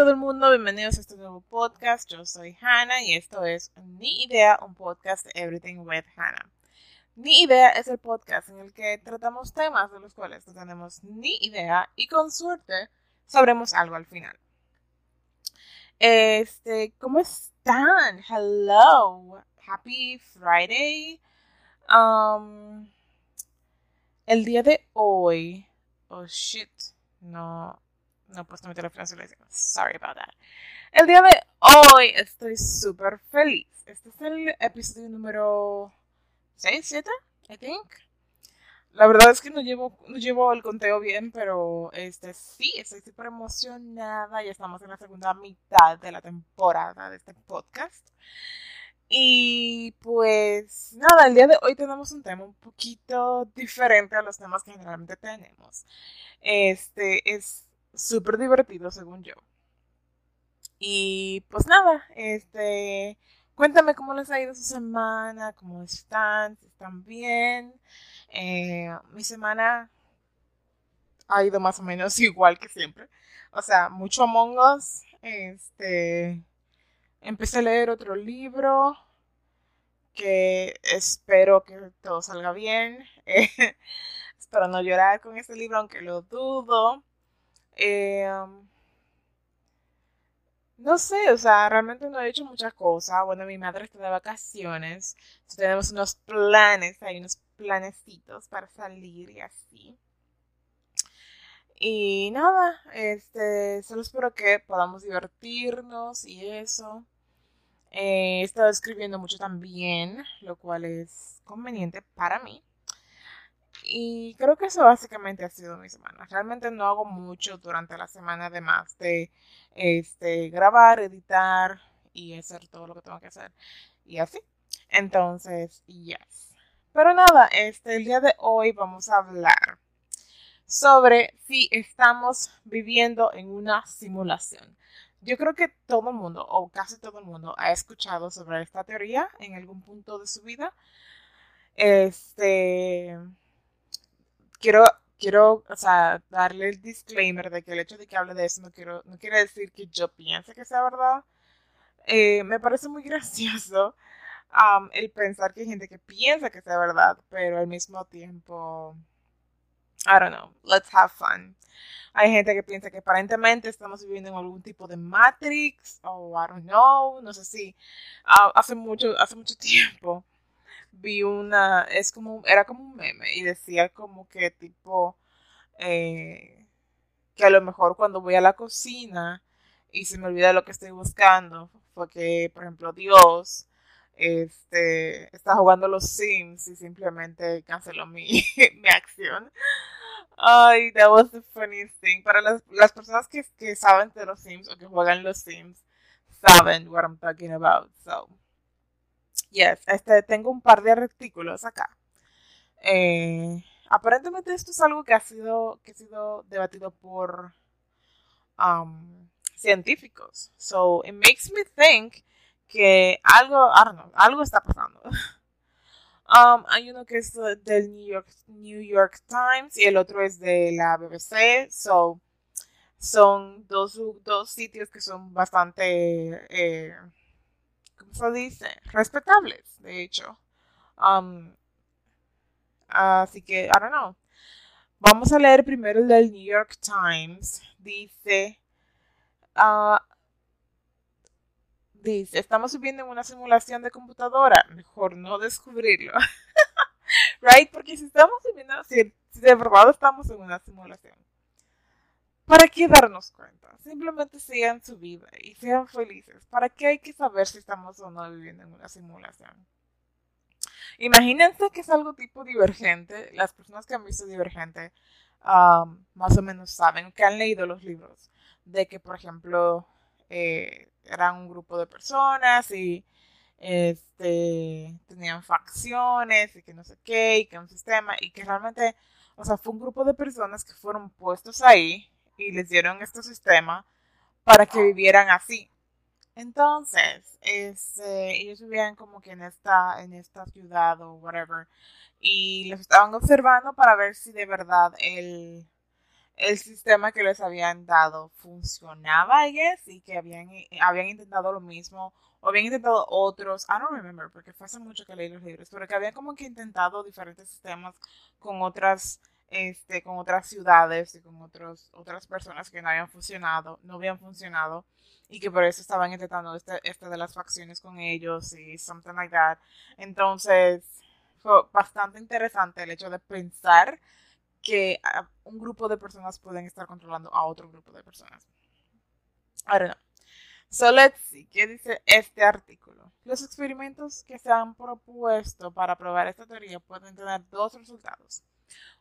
todo el mundo, bienvenidos a este nuevo podcast. Yo soy Hannah y esto es Ni Idea, un podcast de Everything with Hannah. Ni Idea es el podcast en el que tratamos temas de los cuales no tenemos ni idea y con suerte sabremos algo al final. Este, ¿cómo están? Hello. Happy Friday. Um, el día de hoy. Oh shit. No, no puedo meter la frase Sorry about that. El día de hoy estoy súper feliz. Este es el episodio número 6, 7, I think. La verdad es que no llevo, no llevo el conteo bien, pero este sí, estoy súper emocionada. Ya estamos en la segunda mitad de la temporada de este podcast. Y pues nada, el día de hoy tenemos un tema un poquito diferente a los temas que generalmente tenemos. Este es súper divertido según yo. Y pues nada, este, cuéntame cómo les ha ido su semana, cómo están, si están bien. Eh, mi semana ha ido más o menos igual que siempre. O sea, mucho Among. Este, empecé a leer otro libro que espero que todo salga bien. espero no llorar con este libro, aunque lo dudo. Eh, um, no sé, o sea, realmente no he hecho muchas cosas. Bueno, mi madre está de vacaciones. Tenemos unos planes, hay unos planecitos para salir y así. Y nada, este, solo espero que podamos divertirnos y eso. Eh, he estado escribiendo mucho también, lo cual es conveniente para mí. Y creo que eso básicamente ha sido mi semana. Realmente no hago mucho durante la semana, además de este, grabar, editar y hacer todo lo que tengo que hacer. Y así. Entonces, yes. Pero nada, este, el día de hoy vamos a hablar sobre si estamos viviendo en una simulación. Yo creo que todo el mundo, o casi todo el mundo, ha escuchado sobre esta teoría en algún punto de su vida. Este quiero, quiero, o sea, darle el disclaimer de que el hecho de que hable de eso no, quiero, no quiere decir que yo piense que sea verdad. Eh, me parece muy gracioso um, el pensar que hay gente que piensa que sea verdad, pero al mismo tiempo, I don't know, let's have fun. Hay gente que piensa que aparentemente estamos viviendo en algún tipo de Matrix, o I don't know, no sé si uh, hace mucho, hace mucho tiempo vi una, es como, era como un meme y decía como que tipo, eh, que a lo mejor cuando voy a la cocina y se me olvida lo que estoy buscando, fue que, por ejemplo, Dios este, está jugando los Sims y simplemente canceló mi, mi acción. Ay, that was the funniest thing. Para las, las personas que, que saben de los Sims o que juegan los Sims, saben what I'm talking about. So, Yes, este, tengo un par de artículos acá. Eh, aparentemente esto es algo que ha sido, que ha sido debatido por um, científicos. So, it makes me think que algo, I don't know, algo está pasando. Um, hay uno que es del New York, Times y el otro es de la BBC. So, son dos, dos sitios que son bastante eh, se dice? Respetables, de hecho. Um, así que, I don't know. Vamos a leer primero el del New York Times. Dice, uh, dice, estamos viviendo en una simulación de computadora. Mejor no descubrirlo. right? Porque si estamos viviendo, si de verdad estamos en una simulación, ¿Para qué darnos cuenta? Simplemente sigan su vida y sean felices. ¿Para qué hay que saber si estamos o no viviendo en una simulación? Imagínense que es algo tipo divergente. Las personas que han visto divergente más o menos saben, que han leído los libros, de que, por ejemplo, eh, eran un grupo de personas y este, tenían facciones y que no sé qué, y que un sistema, y que realmente, o sea, fue un grupo de personas que fueron puestos ahí y les dieron este sistema para que vivieran así. Entonces, este, ellos vivían como que en esta, en esta ciudad o whatever, y los estaban observando para ver si de verdad el, el sistema que les habían dado funcionaba, I guess, y que habían, habían intentado lo mismo, o habían intentado otros, I don't remember, porque fue hace mucho que leí los libros, pero que habían como que intentado diferentes sistemas con otras, este, con otras ciudades y con otras personas que no habían funcionado, no habían funcionado, y que por eso estaban intentando este, este de las facciones con ellos y something like that. Entonces, fue bastante interesante el hecho de pensar que un grupo de personas pueden estar controlando a otro grupo de personas. Ahora no. So let's see, ¿qué dice este artículo? Los experimentos que se han propuesto para probar esta teoría pueden tener dos resultados.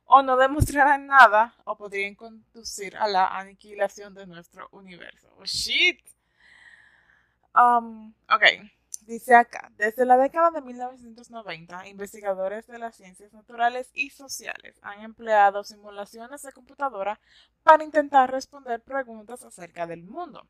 O no demostrarán nada, o podrían conducir a la aniquilación de nuestro universo. Oh, shit. Um, ok. Dice acá, desde la década de 1990, investigadores de las ciencias naturales y sociales han empleado simulaciones de computadora para intentar responder preguntas acerca del mundo.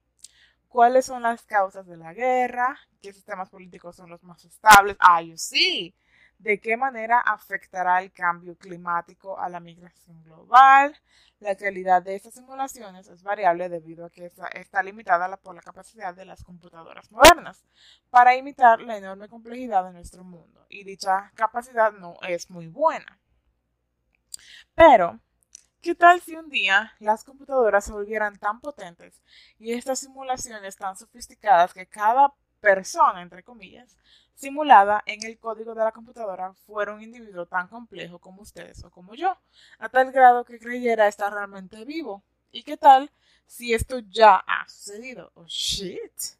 ¿Cuáles son las causas de la guerra? ¿Qué sistemas políticos son los más estables? Ah, yo sí. ¿De qué manera afectará el cambio climático a la migración global? La calidad de estas simulaciones es variable debido a que está, limitada por la capacidad de las computadoras modernas para imitar la enorme complejidad de nuestro mundo y dicha capacidad no es muy buena. Pero, ¿qué tal si un día las computadoras se volvieran tan potentes y estas simulaciones tan sofisticadas que cada persona, entre comillas, simulada en el código de la computadora fuera un individuo tan complejo como ustedes o como yo, a tal grado que creyera estar realmente vivo. ¿Y qué tal si esto ya ha sucedido? Oh shit.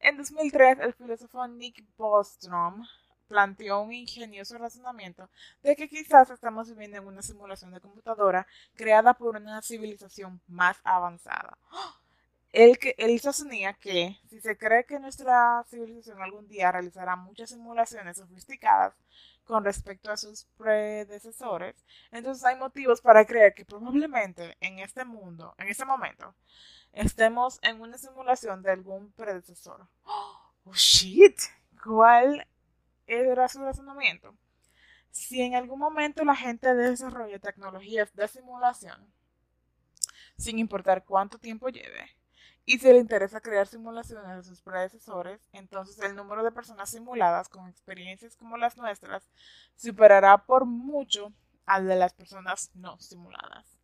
En 2003, el filósofo Nick Bostrom planteó un ingenioso razonamiento de que quizás estamos viviendo en una simulación de computadora creada por una civilización más avanzada. ¡Oh! Él, él sostenía que si se cree que nuestra civilización algún día realizará muchas simulaciones sofisticadas con respecto a sus predecesores, entonces hay motivos para creer que probablemente en este mundo, en este momento, estemos en una simulación de algún predecesor. Oh, shit, ¿cuál era su razonamiento? Si en algún momento la gente desarrolla tecnologías de simulación, sin importar cuánto tiempo lleve, y si le interesa crear simulaciones de sus predecesores, entonces el número de personas simuladas con experiencias como las nuestras superará por mucho al de las personas no simuladas.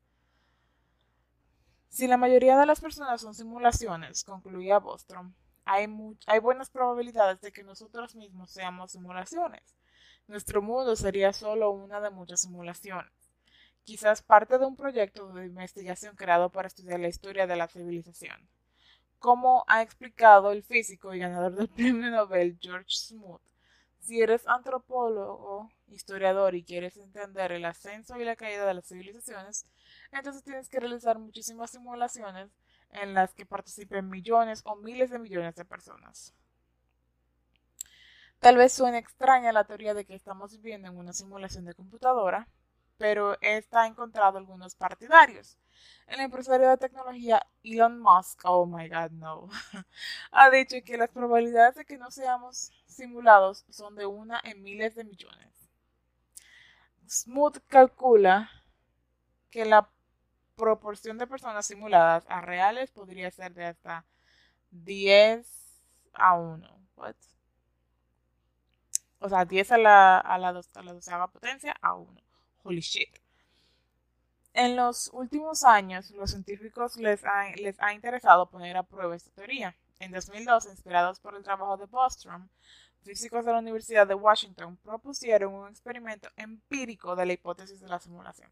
Si la mayoría de las personas son simulaciones, concluía Bostrom, hay, hay buenas probabilidades de que nosotros mismos seamos simulaciones. Nuestro mundo sería solo una de muchas simulaciones quizás parte de un proyecto de investigación creado para estudiar la historia de la civilización como ha explicado el físico y ganador del premio Nobel George Smoot. Si eres antropólogo, historiador y quieres entender el ascenso y la caída de las civilizaciones, entonces tienes que realizar muchísimas simulaciones en las que participen millones o miles de millones de personas. Tal vez suene extraña la teoría de que estamos viviendo en una simulación de computadora, pero esta ha encontrado algunos partidarios. El empresario de tecnología Elon Musk, oh my god, no, ha dicho que las probabilidades de que no seamos simulados son de una en miles de millones. Smooth calcula que la proporción de personas simuladas a reales podría ser de hasta 10 a 1. O sea, 10 a la, a la, a la doceava potencia a 1. Holy shit. En los últimos años, los científicos les ha, interesado poner a prueba esta teoría. En 2002, inspirados por el trabajo de Bostrom, físicos de la Universidad de Washington propusieron un experimento empírico de la hipótesis de la simulación.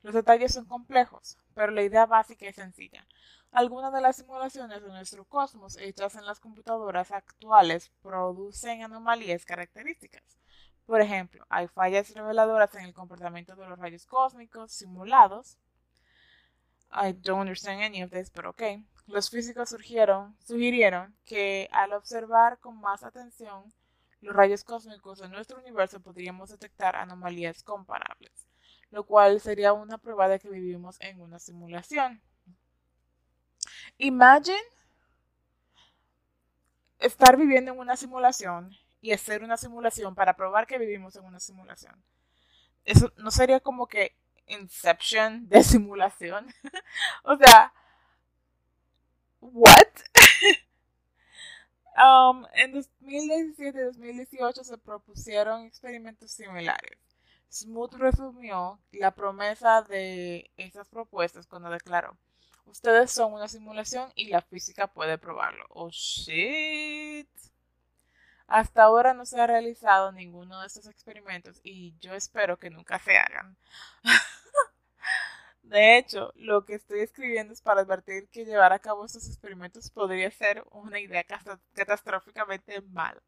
Los detalles son complejos, pero la idea básica es sencilla. Algunas de las simulaciones de nuestro cosmos hechas en las computadoras actuales producen anomalías características. Por ejemplo, hay fallas reveladoras en el comportamiento de los rayos cósmicos simulados. I don't understand any of this, pero ok. Los físicos sugirieron que al observar con más atención los rayos cósmicos en nuestro universo podríamos detectar anomalías comparables, lo cual sería una prueba de que vivimos en una simulación. Imagine estar viviendo en una simulación y hacer una simulación para probar que vivimos en una simulación. Eso no sería como que Inception de simulación. o sea, ¿what? um, en 2017 y 2018 se propusieron experimentos similares. Smoot resumió la promesa de esas propuestas cuando declaró, ustedes son una simulación y la física puede probarlo. Oh, shit. Hasta ahora no se ha realizado ninguno de estos experimentos y yo espero que nunca se hagan. De hecho, lo que estoy escribiendo es para advertir que llevar a cabo estos experimentos podría ser una idea catastróficamente mala,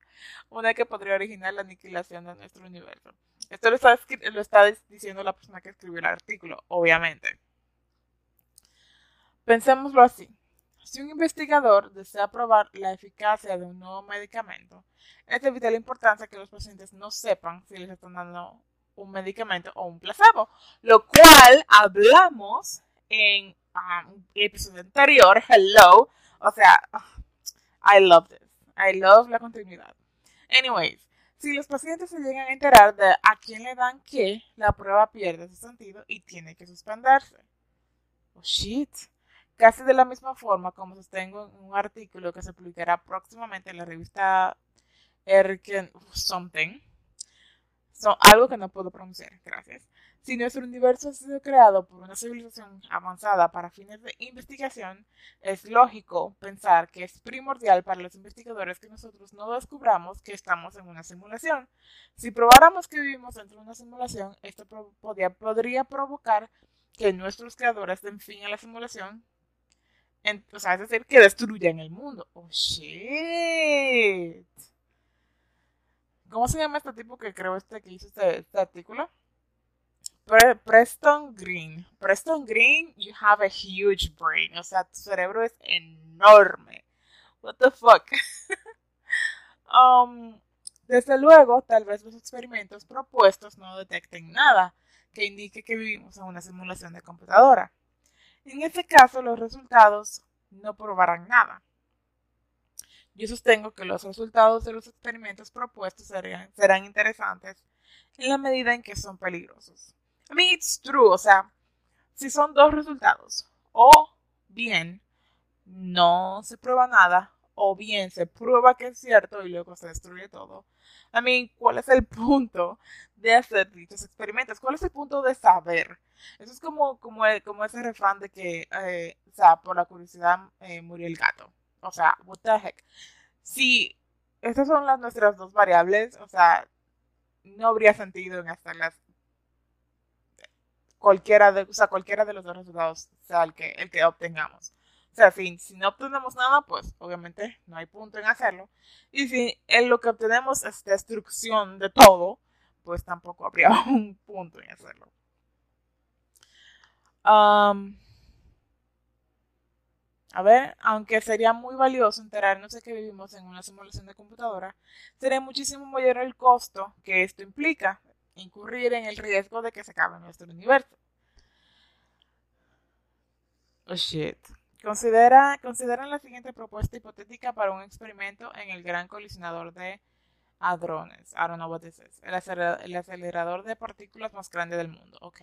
una que podría originar la aniquilación de nuestro universo. Esto lo está, lo está diciendo la persona que escribió el artículo, obviamente. Pensémoslo así. Si un investigador desea probar la eficacia de un nuevo medicamento, es de vital importancia que los pacientes no sepan si les están dando un medicamento o un placebo, lo cual hablamos en um, episodio anterior, hello, o sea, I love this, I love la continuidad. Anyways, si los pacientes se llegan a enterar de a quién le dan qué, la prueba pierde su sentido y tiene que suspenderse. Oh shit casi de la misma forma como sostengo en un artículo que se publicará próximamente en la revista Erken Something, algo que no puedo pronunciar, gracias. Si nuestro universo ha sido creado por una civilización avanzada para fines de investigación, es lógico pensar que es primordial para los investigadores que nosotros no descubramos que estamos en una simulación. Si probáramos que vivimos dentro de una simulación, esto podría, podría provocar que nuestros creadores den fin a la simulación o sea, es decir, que destruyan el mundo. Oh, shit. ¿Cómo se llama este tipo que creo este que hizo este, este artículo? Preston Green. Preston Green, you have a huge brain. O sea, tu cerebro es enorme. What the fuck? um, desde luego, tal vez los experimentos propuestos no detecten nada que indique que vivimos en una simulación de computadora. En este caso, los resultados no probarán nada. Yo sostengo que los resultados de los experimentos propuestos serán interesantes en la medida en que son peligrosos. I mean, it's true, o sea, si son dos resultados, o bien no se prueba nada, o bien se prueba que es cierto y luego se destruye todo. I mean, ¿cuál es el punto de hacer dichos experimentos? ¿Cuál es el punto de saber? Eso es como, como, como ese refrán de que, eh, o sea, por la curiosidad eh, murió el gato. O sea, what the heck. Si estas son las nuestras dos variables, o sea, no habría sentido en hacerlas cualquiera de, o sea, cualquiera de los dos resultados sea el que, el que obtengamos. Sea, si, no obtenemos nada, pues obviamente no hay punto en hacerlo. Y si en lo que obtenemos es destrucción de todo, pues tampoco habría un punto en hacerlo. A ver, aunque sería muy valioso enterarnos de que vivimos en una simulación de computadora, sería muchísimo mayor el costo que esto implica, incurrir en el riesgo de que se acabe nuestro universo. Oh shit. Considera, consideran la siguiente propuesta hipotética para un experimento en el gran colisionador de hadrones. I don't know what this is. El, acelerador de partículas más grande del mundo. Ok.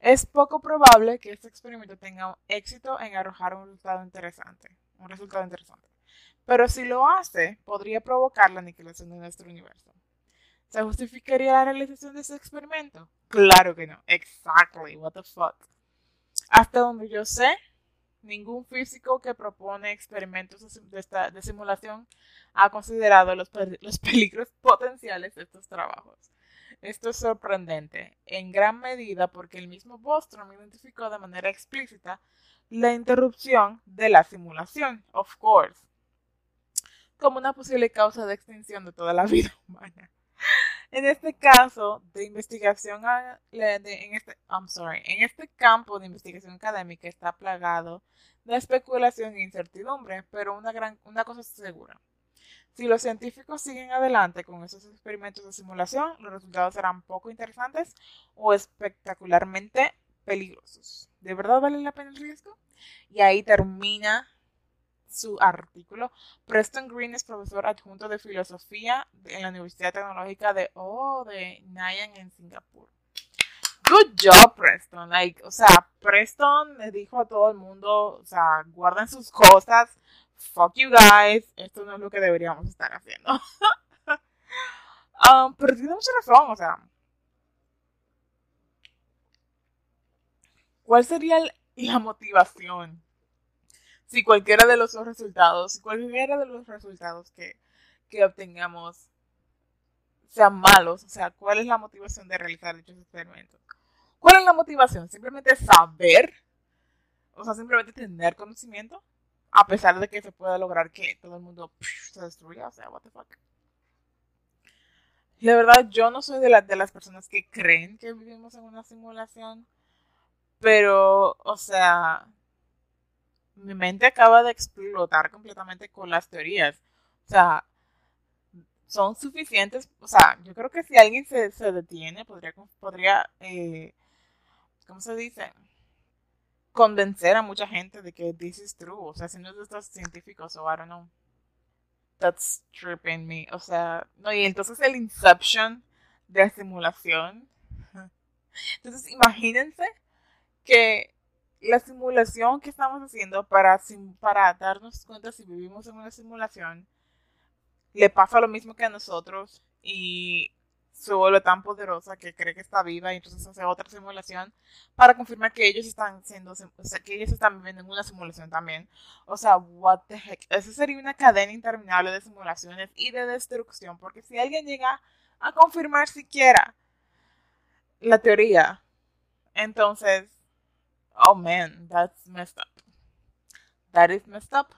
Es poco probable que este experimento tenga éxito en arrojar un resultado interesante. Pero si lo hace, podría provocar la aniquilación de nuestro universo. ¿Se justificaría la realización de ese experimento? Claro que no. Exactly. What the fuck. Hasta donde yo sé, ningún físico que propone experimentos de, simulación ha considerado los, los peligros potenciales de estos trabajos. Esto es sorprendente, en gran medida porque el mismo Bostrom identificó de manera explícita la interrupción de la simulación, of course, como una posible causa de extinción de toda la vida humana. En este caso de investigación, en este, en este campo de investigación académica está plagado de especulación e incertidumbre, pero una, gran, una cosa es segura. Si los científicos siguen adelante con esos experimentos de simulación, los resultados serán poco interesantes o espectacularmente peligrosos. ¿De verdad vale la pena el riesgo? Y ahí termina su artículo. Preston Green es profesor adjunto de filosofía en la Universidad Tecnológica de, oh, de Nanyang en Singapur. good job, Preston. Like, o sea, Preston le dijo a todo el mundo, o sea, guarden sus cosas. Fuck you guys. Esto no es lo que deberíamos estar haciendo. um, pero tiene mucha razón, o sea. ¿Cuál sería la motivación? Si cualquiera de los resultados, si cualquiera de los resultados que, que obtengamos sean malos, o sea, ¿cuál es la motivación de realizar dichos experimentos? ¿Cuál es la motivación? Simplemente saber, o sea, simplemente tener conocimiento, a pesar de que se pueda lograr que todo el mundo se destruya, o sea, what the fuck. La verdad, yo no soy de, de las personas que creen que vivimos en una simulación, pero, o sea, mi mente acaba de explotar completamente con las teorías. O sea, son suficientes. O sea, yo creo que si alguien se, detiene, podría, podría eh, ¿cómo se dice? Convencer a mucha gente de que this is true. O sea, si no es de estos científicos o I don't know. That's tripping me. O sea, no, y entonces el Inception de la simulación. Entonces, imagínense que la simulación que estamos haciendo para, para darnos cuenta si vivimos en una simulación le pasa lo mismo que a nosotros y se vuelve tan poderosa que cree que está viva y entonces hace otra simulación para confirmar que ellos están siendo, o sea, que ellos están viviendo en una simulación también. O sea, what the heck. Esa sería una cadena interminable de simulaciones y de destrucción, porque si alguien llega a confirmar siquiera la teoría, entonces, oh man, that's messed up. That is messed up.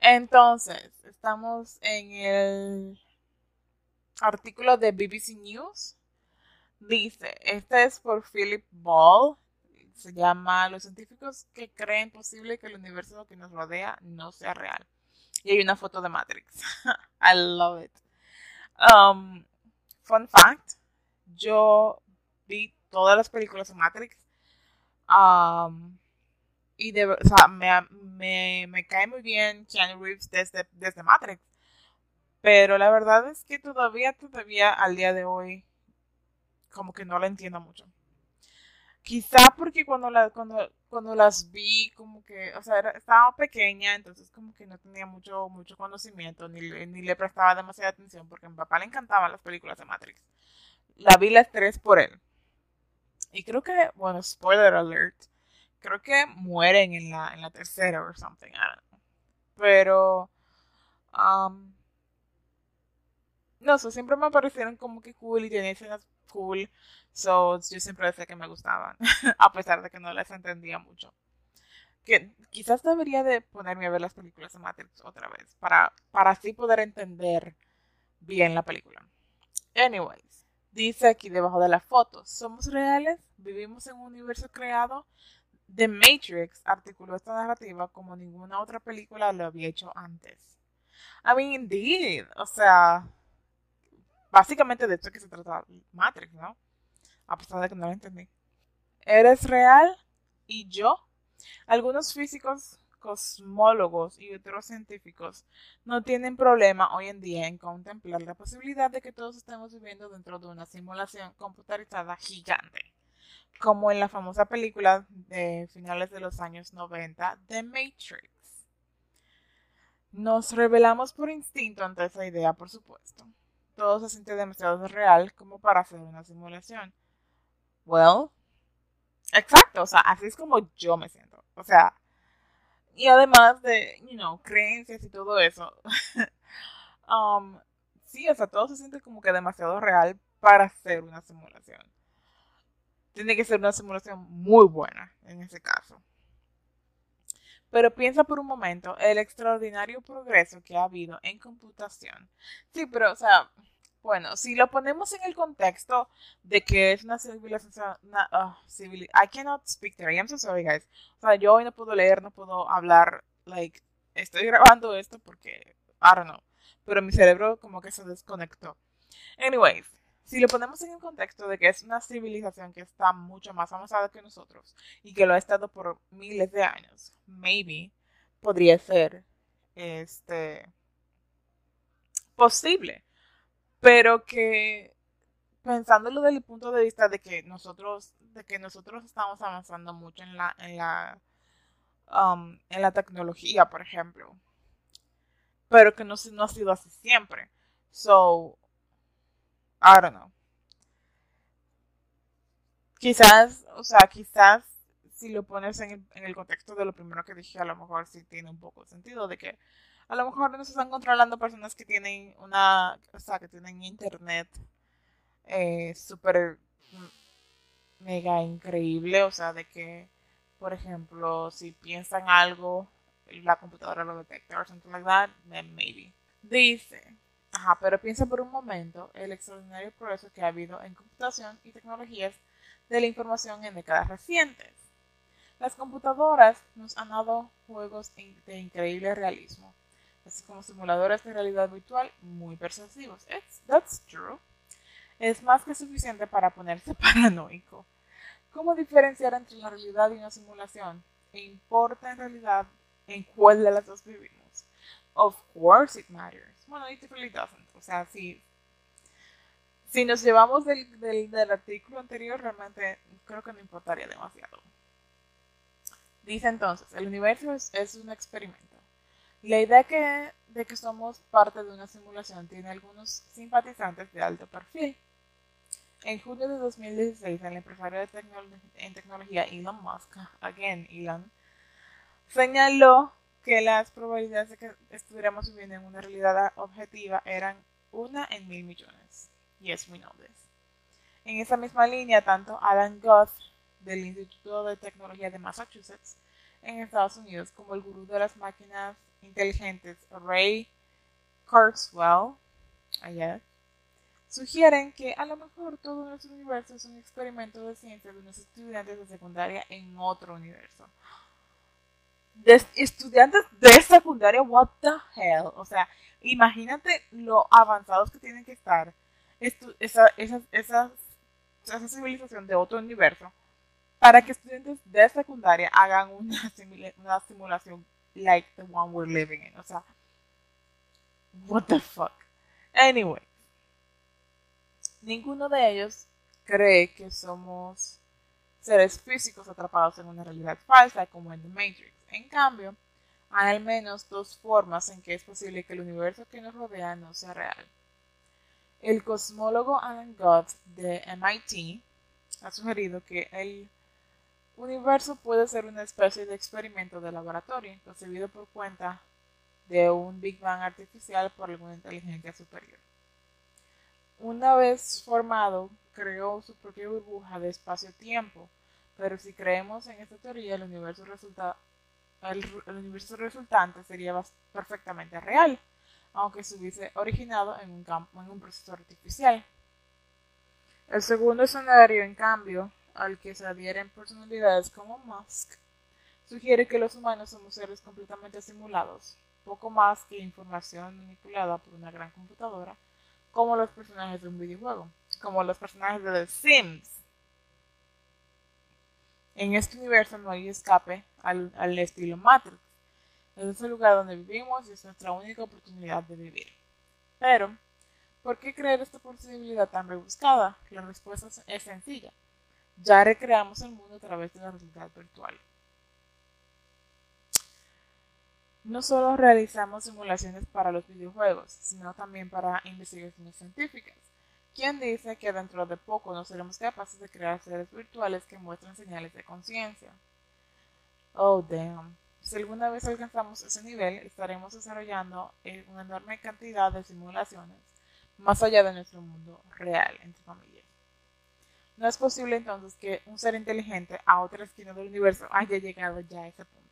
Entonces, estamos en el artículo de BBC News. Dice, este es por Philip Ball. Se llama Los científicos que creen posible que el universo que nos rodea no sea real. Y hay una foto de Matrix. I love it. Um, fun fact, yo vi todas las películas de Matrix. Um, y de, o sea, me, me, cae muy bien Keanu Reeves desde, desde Matrix. Pero la verdad es que todavía, todavía al día de hoy, como que no la entiendo mucho. Quizá porque cuando, la, cuando, cuando las vi, como que, o sea, estaba pequeña, entonces como que no tenía mucho, mucho conocimiento, ni, ni le prestaba demasiada atención, porque a mi papá le encantaban las películas de Matrix. La vi las tres por él. Y creo que, bueno, spoiler alert, creo que mueren en la, en la tercera o something. Pero, um, no sé, siempre me parecieron como que cool y tenían escenas cool. So, yo siempre decía que me gustaban, a pesar de que no las entendía mucho. Que quizás debería de ponerme a ver las películas de Matrix otra vez, para, para así poder entender bien la película. Anyways, dice aquí debajo de la foto, ¿somos reales? ¿Vivimos en un universo creado? The Matrix articuló esta narrativa como ninguna otra película lo había hecho antes. I mean, indeed. O sea, básicamente de esto que se trata Matrix, ¿no? A pesar de que no lo entendí. ¿Eres real? ¿Y yo? Algunos físicos, cosmólogos y otros científicos no tienen problema hoy en día en contemplar la posibilidad de que todos estemos viviendo dentro de una simulación computarizada gigante como en la famosa película de finales de los años 90, The Matrix. Nos revelamos por instinto ante esa idea, por supuesto. Todo se siente demasiado real como para hacer una simulación. Well, exacto, o sea, así es como yo me siento. O sea, y además de, you know, creencias y todo eso. um, sí, o sea, todo se siente como que demasiado real para hacer una simulación tiene que ser una simulación muy buena en ese caso. Pero piensa por un momento el extraordinario progreso que ha habido en computación. Sí, pero, o sea, bueno, si lo ponemos en el contexto de que es una civilización, una, uh, I cannot speak there, I'm so sorry guys. O sea, yo hoy no puedo leer, no puedo hablar, like, estoy grabando esto porque, I don't know, pero mi cerebro como que se desconectó. Anyways, si lo ponemos en el contexto de que es una civilización que está mucho más avanzada que nosotros y que lo ha estado por miles de años, maybe podría ser este posible, pero que pensándolo desde el punto de vista de que nosotros, de que nosotros estamos avanzando mucho en la, en la, um, en la tecnología, por ejemplo, pero que no, no ha sido así siempre. So, I don't know. Quizás, o sea, quizás si lo pones en el, en el contexto de lo primero que dije, a lo mejor sí tiene un poco de sentido de que a lo mejor nos están controlando personas que tienen una, o sea, que tienen internet eh, súper mega increíble, o sea, de que, por ejemplo, si piensan algo, la computadora lo detecta o something like that, then maybe. Dice, ajá, pero piensa por un momento el extraordinario progreso que ha habido en computación y tecnologías de la información en décadas recientes. Las computadoras nos han dado juegos de increíble realismo, así como simuladores de realidad virtual muy persuasivos. that's true es más que suficiente para ponerse paranoico. ¿Cómo diferenciar entre la realidad y una simulación? ¿E importa en realidad en cuál de las dos vivimos? Of course it matters. Bueno, it really doesn't. O sea, si, si nos llevamos del, del, artículo anterior, realmente creo que no importaría demasiado. Dice entonces, el universo es un experimento. La idea que, de que somos parte de una simulación tiene algunos simpatizantes de alto perfil. En junio de 2016, el empresario de en tecnología Elon Musk, again Elon, señaló que las probabilidades de que estuviéramos viviendo en una realidad objetiva eran una en mil millones. Yes, we know this. En esa misma línea, tanto Alan Guth del Instituto de Tecnología de Massachusetts en Estados Unidos como el gurú de las máquinas inteligentes Ray Kurzweil, allá, sugieren que a lo mejor todo nuestro universo es un experimento de ciencia de unos estudiantes de secundaria en otro universo. De estudiantes de secundaria, what the hell? O sea, imagínate lo avanzados que tienen que estar esa, esa, esa, esa civilización de otro universo para que estudiantes de secundaria hagan una, una simulación like the one we're living in. O sea, what the fuck. Anyway, Ninguno de ellos cree que somos seres físicos atrapados en una realidad falsa como en The Matrix. En cambio, hay al menos dos formas en que es posible que el universo que nos rodea no sea real. El cosmólogo Alan Guth de MIT ha sugerido que el universo puede ser una especie de experimento de laboratorio concebido por cuenta de un Big Bang artificial por alguna inteligencia superior. Una vez formado, creó su propia burbuja de espacio-tiempo, pero si creemos en esta teoría, el universo, resultante sería perfectamente real, aunque se hubiese originado en un proceso artificial. El segundo escenario, en cambio, al que se adhieren personalidades como Musk, sugiere que los humanos somos seres completamente simulados, poco más que información manipulada por una gran computadora como los personajes de un videojuego, como los personajes de The Sims. En este universo no hay escape al, estilo Matrix. Es el lugar donde vivimos y es nuestra única oportunidad de vivir. Pero, ¿por qué creer esta posibilidad tan rebuscada? La respuesta es sencilla. Ya recreamos el mundo a través de la realidad virtual. No solo realizamos simulaciones para los videojuegos, sino también para investigaciones científicas. ¿Quién dice que dentro de poco no seremos capaces de crear seres virtuales que muestren señales de conciencia? Oh, damn. Si alguna vez alcanzamos ese nivel, estaremos desarrollando una enorme cantidad de simulaciones más allá de nuestro mundo real, entre comillas. No es posible entonces que un ser inteligente a otra esquina del universo haya llegado ya a ese punto.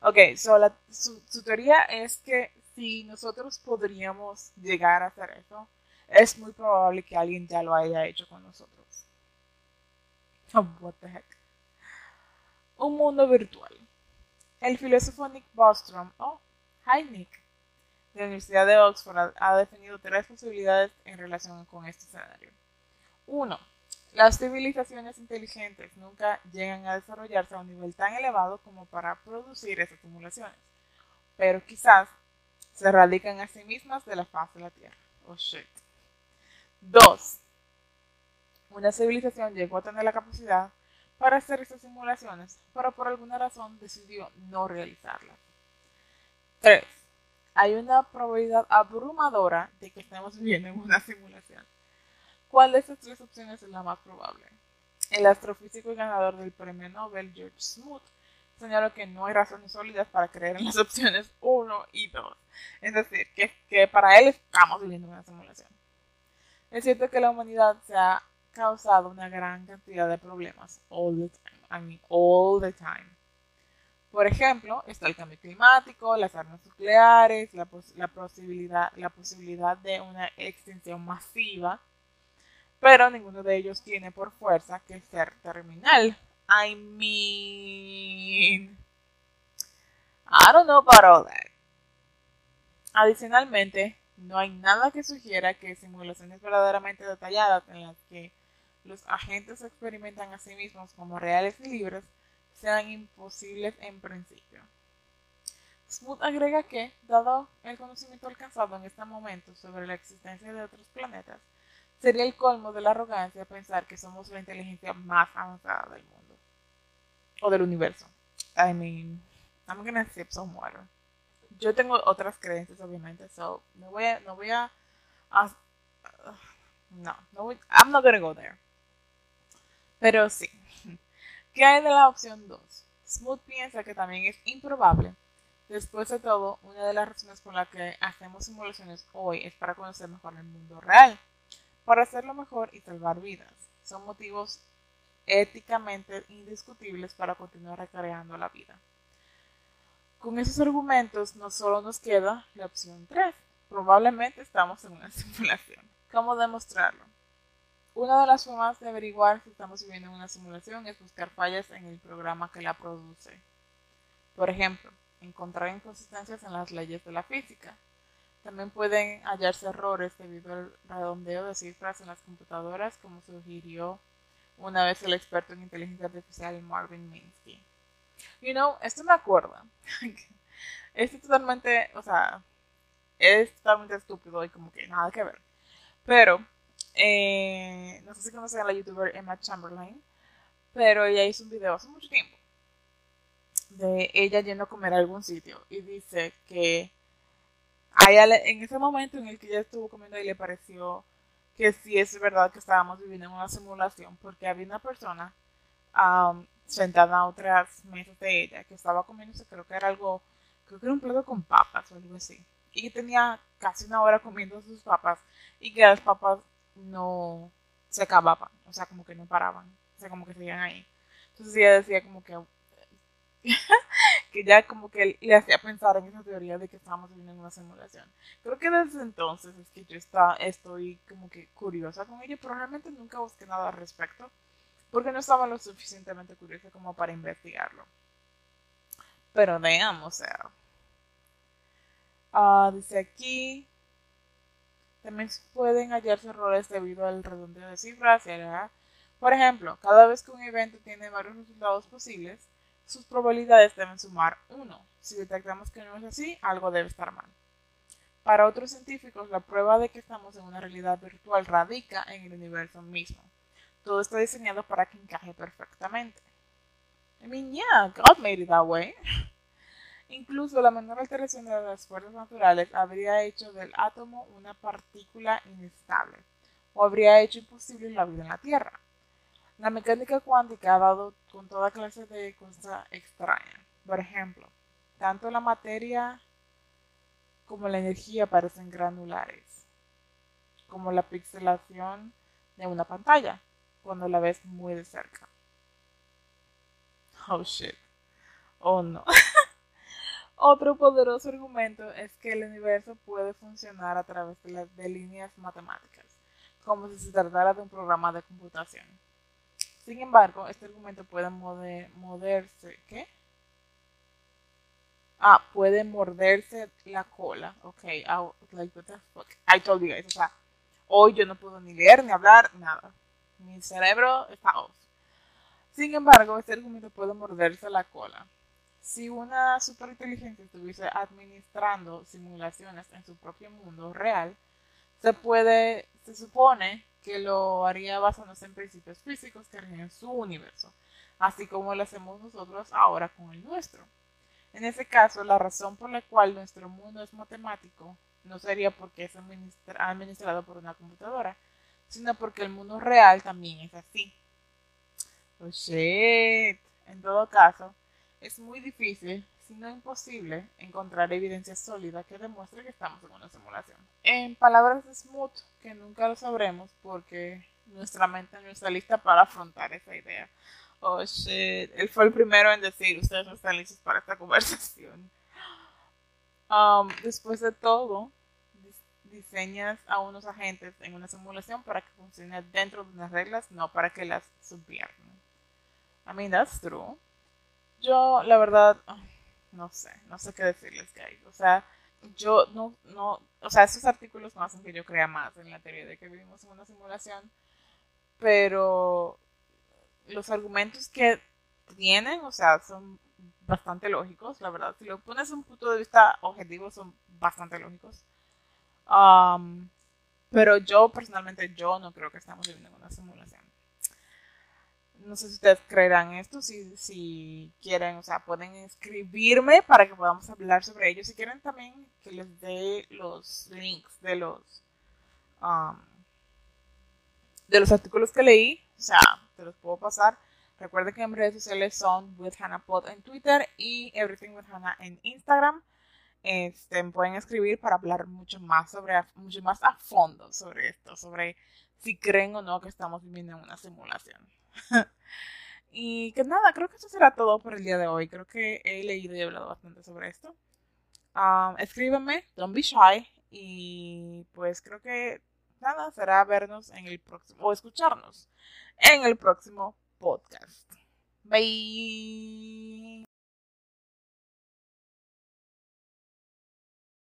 Ok, su, teoría es que si nosotros podríamos llegar a hacer eso, es muy probable que alguien ya lo haya hecho con nosotros. Oh, what the heck. Un mundo virtual. El filósofo Nick Bostrom, oh, hi Nick, de la Universidad de Oxford, ha definido tres posibilidades en relación con este escenario. Uno, las civilizaciones inteligentes nunca llegan a desarrollarse a un nivel tan elevado como para producir esas simulaciones, pero quizás se radican a sí mismas de la faz de la Tierra. Oh shit. 2. Una civilización llegó a tener la capacidad para hacer estas simulaciones, pero por alguna razón decidió no realizarlas. 3. Hay una probabilidad abrumadora de que estemos viviendo en una simulación. ¿Cuál de estas tres opciones es la más probable? El astrofísico y ganador del premio Nobel, George Smoot, señaló que no hay razones sólidas para creer en las opciones 1 y 2. Es decir, que, que para él estamos viviendo una simulación. Es cierto que la humanidad se ha causado una gran cantidad de problemas all the time. I mean, all the time. Por ejemplo, está el cambio climático, las armas nucleares, la, la, posibilidad, la posibilidad de una extinción masiva, pero ninguno de ellos tiene por fuerza que ser terminal. I mean, I don't know about all that. Adicionalmente, no hay nada que sugiera que simulaciones verdaderamente detalladas en las que los agentes experimentan a sí mismos como reales y libres sean imposibles en principio. Smoot agrega que, dado el conocimiento alcanzado en este momento sobre la existencia de otros planetas, sería el colmo de la arrogancia pensar que somos la inteligencia más avanzada del mundo o del universo. I mean, I'm gonna sip some water yo tengo otras creencias, obviamente, so no voy a, no voy a, no, no voy, I'm not gonna go there. Pero sí. ¿Qué hay de la opción 2? Smooth piensa que también es improbable. Después de todo, una de las razones por las que hacemos simulaciones hoy es para conocer mejor el mundo real, para hacerlo mejor y salvar vidas. Son motivos éticamente indiscutibles para continuar recreando la vida. Con esos argumentos no solo nos queda la opción 3. Probablemente estamos en una simulación. ¿Cómo demostrarlo? Una de las formas de averiguar si estamos viviendo en una simulación es buscar fallas en el programa que la produce. Por ejemplo, encontrar inconsistencias en las leyes de la física. También pueden hallarse errores debido al redondeo de cifras en las computadoras, como sugirió una vez el experto en inteligencia artificial Marvin Minsky. You know, esto me acuerda. es totalmente, o sea, es totalmente estúpido y como que nada que ver. Pero, eh, no sé si conocen a la youtuber Emma Chamberlain, pero ella hizo un video hace mucho tiempo de ella yendo a comer a algún sitio y dice que a ella, en ese momento en el que ella estuvo comiendo y le pareció que sí es verdad que estábamos viviendo en una simulación porque había una persona um, sentada a otras mesas de ella, que estaba comiéndose, creo que era algo, creo que era un plato con papas o algo así. Y tenía casi una hora comiendo sus papas y que las papas no se acababan, o sea, como que no paraban, o sea, como que seguían ahí. Entonces ella decía como que que ya como que le hacía pensar en esa teoría de que estábamos viviendo en una simulación. Creo que desde entonces es que yo está, estoy como que curiosa con ella, pero realmente nunca busqué nada al respecto porque no estaba lo suficientemente curiosa como para investigarlo. Pero veamos, o sea. Uh, dice aquí. También pueden hallarse errores debido al redondeo de cifras. Por ejemplo, cada vez que un evento tiene varios resultados posibles, sus probabilidades deben sumar 1. Si detectamos que no es así, algo debe estar mal. Para otros científicos, la prueba de que estamos en una realidad virtual radica en el universo mismo. Todo está diseñado para que encaje perfectamente. I mean, yeah, God made it that way. Incluso la menor alteración de las fuerzas naturales habría hecho del átomo una partícula inestable o habría hecho imposible la vida en la Tierra. La mecánica cuántica ha dado con toda clase de cosas extrañas. Por ejemplo, tanto la materia como la energía parecen granulares, como la pixelación de una pantalla cuando la ves muy de cerca. Oh shit. Oh no. Otro poderoso argumento es que el universo puede funcionar a través de, de líneas matemáticas, como si se tratara de un programa de computación. Sin embargo, este argumento puede moverse, ¿qué? Ah, puede morderse la cola. Ok, like, what the fuck? I told you guys, o sea, hoy yo no puedo ni leer ni hablar, nada. Mi cerebro está off. Sin embargo, este argumento puede morderse la cola. Si una superinteligencia estuviese administrando simulaciones en su propio mundo real, se puede, se supone que lo haría basándose en principios físicos que rigen su universo, así como lo hacemos nosotros ahora con el nuestro. En ese caso, la razón por la cual nuestro mundo es matemático no sería porque es administrado por una computadora, sino porque el mundo real también es así. Oh shit. En todo caso, es muy difícil, si no imposible, encontrar evidencia sólida que demuestre que estamos en una simulación. En palabras de Smoot, que nunca lo sabremos porque nuestra mente no está lista para afrontar esa idea. Oh shit. Él fue el primero en decir, ustedes no están listos para esta conversación. Um, después de todo, diseñas a unos agentes en una simulación para que funcionen dentro de unas reglas, no para que las subviertan. I mean, that's true. Yo, la verdad, no sé, no sé qué decirles, guys. O sea, yo no, no, o sea, esos artículos no hacen que yo crea más en la teoría de que vivimos en una simulación, pero los argumentos que tienen, o sea, son bastante lógicos, la verdad. Si lo pones un punto de vista objetivo, son bastante lógicos. Um, pero yo personalmente, yo no creo que estamos viviendo en una simulación. No sé si ustedes creerán esto, si, si quieren, o sea, pueden escribirme para que podamos hablar sobre ello. Si quieren también que les dé los links de los um, de los artículos que leí, o sea, te los puedo pasar. Recuerden que en redes sociales son with Hannah Pod en Twitter y Everything with Hannah en Instagram. Este, pueden escribir para hablar mucho más sobre mucho más a fondo sobre esto, sobre si creen o no que estamos viviendo en una simulación. y que nada, creo que eso será todo por el día de hoy. Creo que he leído y hablado bastante sobre esto. Um, escríbeme, don't be shy. Y pues creo que nada, será vernos en el próximo, o escucharnos en el próximo podcast. Bye.